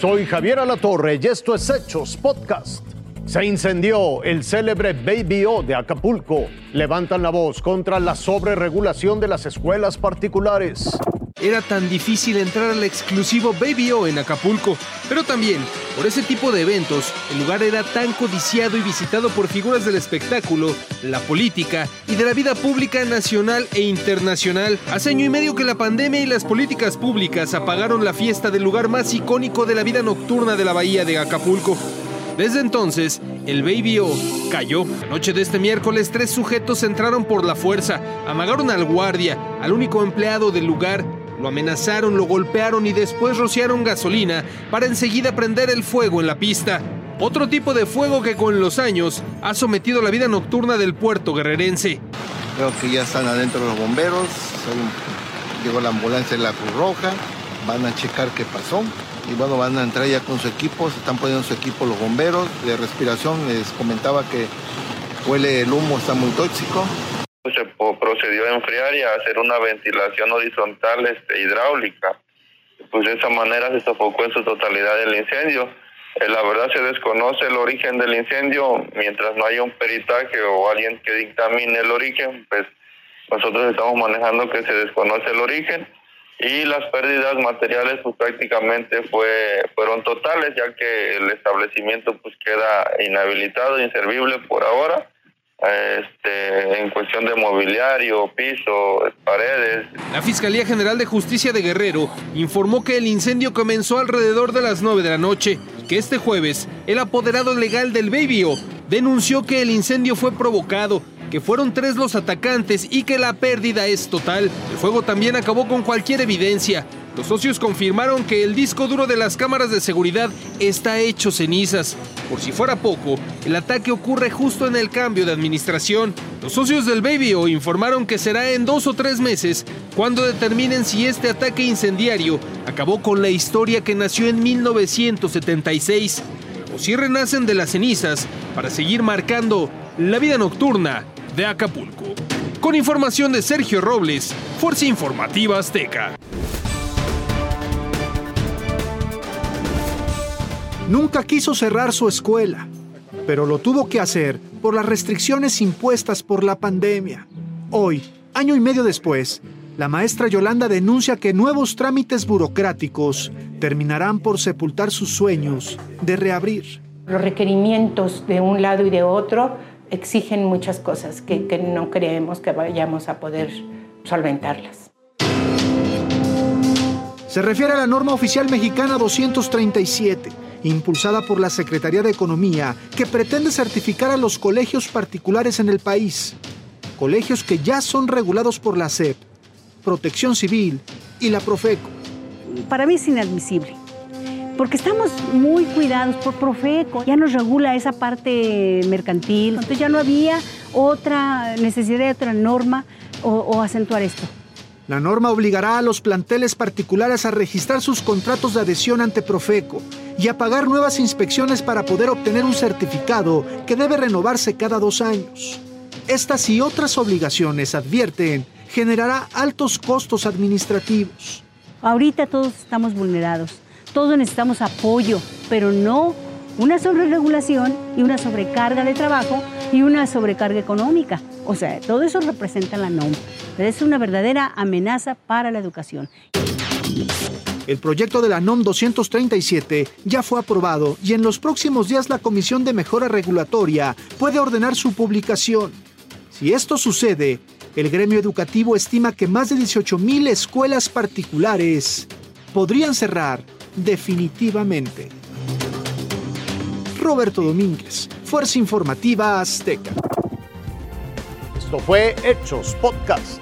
Soy Javier Alatorre y esto es Hechos Podcast. Se incendió el célebre Baby O de Acapulco. Levantan la voz contra la sobreregulación de las escuelas particulares. Era tan difícil entrar al exclusivo Baby O en Acapulco, pero también por ese tipo de eventos, el lugar era tan codiciado y visitado por figuras del espectáculo, la política y de la vida pública nacional e internacional. Hace año y medio que la pandemia y las políticas públicas apagaron la fiesta del lugar más icónico de la vida nocturna de la bahía de Acapulco. Desde entonces, el Baby O cayó. La noche de este miércoles, tres sujetos entraron por la fuerza, amagaron al guardia, al único empleado del lugar, lo amenazaron, lo golpearon y después rociaron gasolina para enseguida prender el fuego en la pista. Otro tipo de fuego que con los años ha sometido la vida nocturna del puerto guerrerense. Creo que ya están adentro los bomberos, llegó la ambulancia de la Cruz Roja, van a checar qué pasó y bueno, van a entrar ya con su equipo, se están poniendo su equipo los bomberos de respiración, les comentaba que huele el humo, está muy tóxico. Se procedió a enfriar y a hacer una ventilación horizontal este, hidráulica. Pues de esa manera se sofocó en su totalidad el incendio. Eh, la verdad se desconoce el origen del incendio, mientras no haya un peritaje o alguien que dictamine el origen, pues nosotros estamos manejando que se desconoce el origen y las pérdidas materiales pues prácticamente fue fueron totales ya que el establecimiento pues queda inhabilitado inservible por ahora este, en cuestión de mobiliario, piso, paredes. La Fiscalía General de Justicia de Guerrero informó que el incendio comenzó alrededor de las 9 de la noche, que este jueves el apoderado legal del Babyo denunció que el incendio fue provocado que fueron tres los atacantes y que la pérdida es total. El fuego también acabó con cualquier evidencia. Los socios confirmaron que el disco duro de las cámaras de seguridad está hecho cenizas. Por si fuera poco, el ataque ocurre justo en el cambio de administración. Los socios del Babyo informaron que será en dos o tres meses cuando determinen si este ataque incendiario acabó con la historia que nació en 1976 o si renacen de las cenizas para seguir marcando la vida nocturna de Acapulco. Con información de Sergio Robles, Fuerza Informativa Azteca. Nunca quiso cerrar su escuela, pero lo tuvo que hacer por las restricciones impuestas por la pandemia. Hoy, año y medio después, la maestra Yolanda denuncia que nuevos trámites burocráticos terminarán por sepultar sus sueños de reabrir. Los requerimientos de un lado y de otro exigen muchas cosas que, no creemos que vayamos a poder solventarlas. Se refiere a la norma oficial mexicana 237, impulsada por la Secretaría de Economía, que pretende certificar a los colegios particulares en el país. Colegios que ya son regulados por la SEP, Protección Civil y la Profeco. Para mí es inadmisible porque estamos muy cuidados por Profeco, ya nos regula esa parte mercantil, entonces ya no había otra necesidad de otra norma o, acentuar esto. La norma obligará a los planteles particulares a registrar sus contratos de adhesión ante Profeco y a pagar nuevas inspecciones para poder obtener un certificado que debe renovarse cada dos años. Estas y otras obligaciones, advierten, generará altos costos administrativos. Ahorita todos estamos vulnerados todos necesitamos apoyo, pero no una sobreregulación y una sobrecarga de trabajo y una sobrecarga económica. O sea, todo eso representa la NOM. es una verdadera amenaza para la educación. El proyecto de la NOM 237 ya fue aprobado y en los próximos días la Comisión de Mejora Regulatoria puede ordenar su publicación. Si esto sucede, el gremio educativo estima que más de 18.000 escuelas particulares podrían cerrar definitivamente. Roberto Domínguez, Fuerza Informativa Azteca. Fue Hechos Podcast.